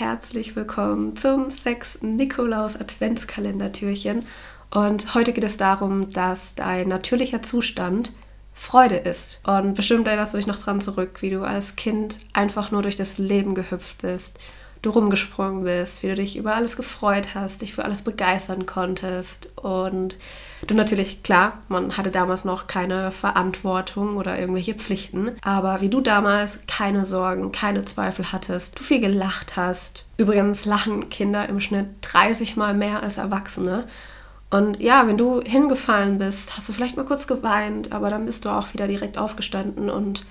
Herzlich willkommen zum sechsten Nikolaus Adventskalendertürchen. Und heute geht es darum, dass dein natürlicher Zustand Freude ist. Und bestimmt erinnerst du dich noch dran zurück, wie du als Kind einfach nur durch das Leben gehüpft bist du rumgesprungen bist, wie du dich über alles gefreut hast, dich für alles begeistern konntest und du natürlich, klar, man hatte damals noch keine Verantwortung oder irgendwelche Pflichten, aber wie du damals keine Sorgen, keine Zweifel hattest, du viel gelacht hast. Übrigens lachen Kinder im Schnitt 30 mal mehr als Erwachsene. Und ja, wenn du hingefallen bist, hast du vielleicht mal kurz geweint, aber dann bist du auch wieder direkt aufgestanden und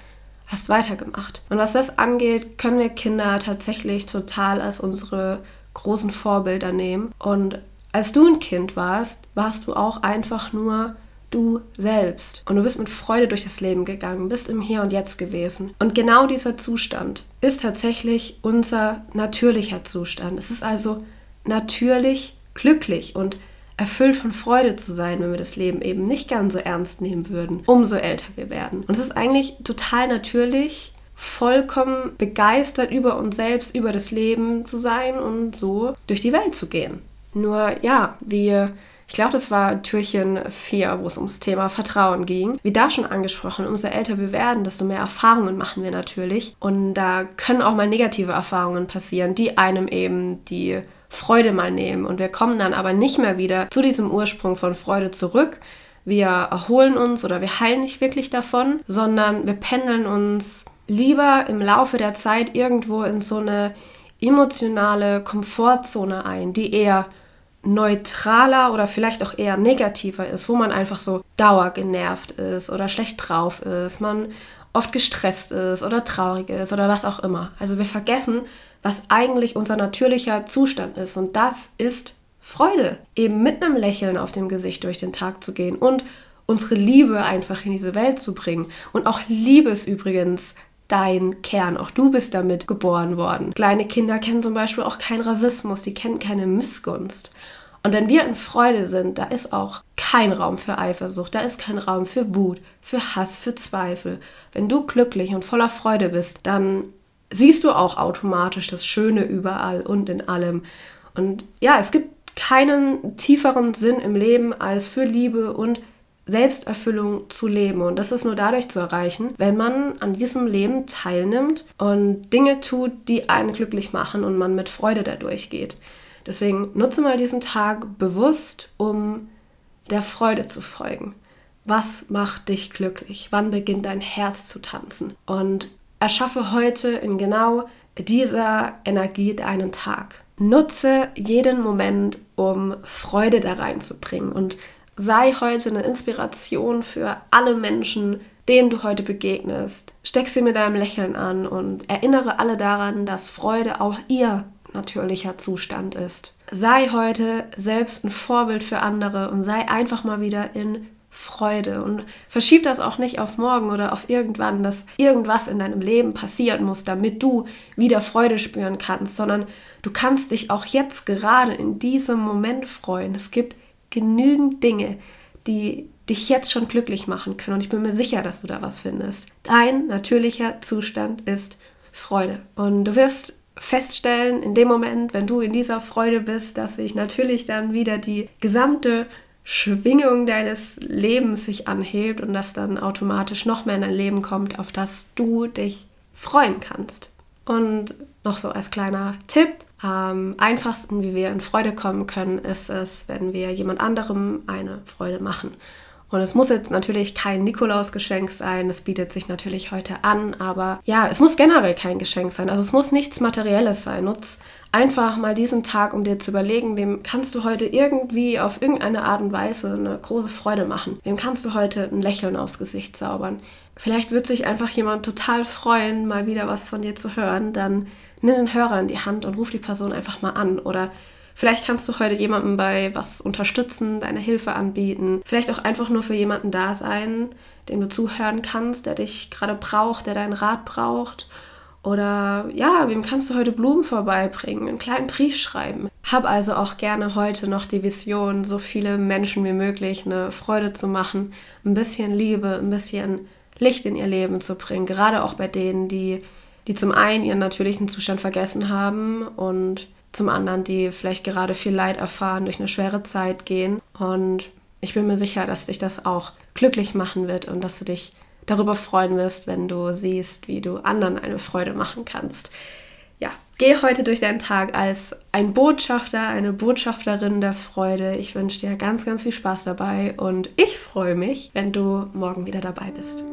hast weitergemacht. Und was das angeht, können wir Kinder tatsächlich total als unsere großen Vorbilder nehmen. Und als du ein Kind warst, warst du auch einfach nur du selbst. Und du bist mit Freude durch das Leben gegangen, bist im Hier und Jetzt gewesen. Und genau dieser Zustand ist tatsächlich unser natürlicher Zustand. Es ist also natürlich glücklich und erfüllt von Freude zu sein, wenn wir das Leben eben nicht ganz so ernst nehmen würden, umso älter wir werden. Und es ist eigentlich total natürlich, vollkommen begeistert über uns selbst, über das Leben zu sein und so durch die Welt zu gehen. Nur ja, wir ich glaube, das war Türchen 4, wo es ums Thema Vertrauen ging. Wie da schon angesprochen, umso älter wir werden, desto mehr Erfahrungen machen wir natürlich. Und da können auch mal negative Erfahrungen passieren, die einem eben die Freude mal nehmen. Und wir kommen dann aber nicht mehr wieder zu diesem Ursprung von Freude zurück. Wir erholen uns oder wir heilen nicht wirklich davon, sondern wir pendeln uns lieber im Laufe der Zeit irgendwo in so eine emotionale Komfortzone ein, die eher neutraler oder vielleicht auch eher negativer ist, wo man einfach so dauergenervt ist oder schlecht drauf ist, man oft gestresst ist oder traurig ist oder was auch immer. Also wir vergessen, was eigentlich unser natürlicher Zustand ist. Und das ist Freude. Eben mit einem Lächeln auf dem Gesicht durch den Tag zu gehen und unsere Liebe einfach in diese Welt zu bringen. Und auch Liebe ist übrigens dein Kern. Auch du bist damit geboren worden. Kleine Kinder kennen zum Beispiel auch keinen Rassismus, die kennen keine Missgunst. Und wenn wir in Freude sind, da ist auch kein Raum für Eifersucht, da ist kein Raum für Wut, für Hass, für Zweifel. Wenn du glücklich und voller Freude bist, dann siehst du auch automatisch das Schöne überall und in allem. Und ja, es gibt keinen tieferen Sinn im Leben, als für Liebe und Selbsterfüllung zu leben. Und das ist nur dadurch zu erreichen, wenn man an diesem Leben teilnimmt und Dinge tut, die einen glücklich machen und man mit Freude dadurch geht. Deswegen nutze mal diesen Tag bewusst, um der Freude zu folgen. Was macht dich glücklich? Wann beginnt dein Herz zu tanzen? Und erschaffe heute in genau dieser Energie deinen Tag. Nutze jeden Moment, um Freude da reinzubringen und sei heute eine Inspiration für alle Menschen, denen du heute begegnest. Steck sie mit deinem Lächeln an und erinnere alle daran, dass Freude auch ihr natürlicher Zustand ist. Sei heute selbst ein Vorbild für andere und sei einfach mal wieder in Freude und verschieb das auch nicht auf morgen oder auf irgendwann, dass irgendwas in deinem Leben passieren muss, damit du wieder Freude spüren kannst, sondern du kannst dich auch jetzt gerade in diesem Moment freuen. Es gibt genügend Dinge, die dich jetzt schon glücklich machen können und ich bin mir sicher, dass du da was findest. Dein natürlicher Zustand ist Freude und du wirst feststellen in dem Moment, wenn du in dieser Freude bist, dass sich natürlich dann wieder die gesamte Schwingung deines Lebens sich anhebt und das dann automatisch noch mehr in dein Leben kommt, auf das du dich freuen kannst. Und noch so als kleiner Tipp, am einfachsten, wie wir in Freude kommen können, ist es, wenn wir jemand anderem eine Freude machen. Und es muss jetzt natürlich kein Nikolausgeschenk sein, das bietet sich natürlich heute an, aber ja, es muss generell kein Geschenk sein. Also es muss nichts Materielles sein. Nutz einfach mal diesen Tag, um dir zu überlegen, wem kannst du heute irgendwie auf irgendeine Art und Weise eine große Freude machen? Wem kannst du heute ein Lächeln aufs Gesicht zaubern? Vielleicht wird sich einfach jemand total freuen, mal wieder was von dir zu hören. Dann nimm den Hörer in die Hand und ruf die Person einfach mal an oder Vielleicht kannst du heute jemandem bei was unterstützen, deine Hilfe anbieten. Vielleicht auch einfach nur für jemanden da sein, dem du zuhören kannst, der dich gerade braucht, der deinen Rat braucht. Oder ja, wem kannst du heute Blumen vorbeibringen, einen kleinen Brief schreiben. Hab also auch gerne heute noch die Vision, so viele Menschen wie möglich eine Freude zu machen, ein bisschen Liebe, ein bisschen Licht in ihr Leben zu bringen, gerade auch bei denen, die die zum einen ihren natürlichen Zustand vergessen haben und zum anderen, die vielleicht gerade viel Leid erfahren, durch eine schwere Zeit gehen. Und ich bin mir sicher, dass dich das auch glücklich machen wird und dass du dich darüber freuen wirst, wenn du siehst, wie du anderen eine Freude machen kannst. Ja, geh heute durch deinen Tag als ein Botschafter, eine Botschafterin der Freude. Ich wünsche dir ganz, ganz viel Spaß dabei und ich freue mich, wenn du morgen wieder dabei bist.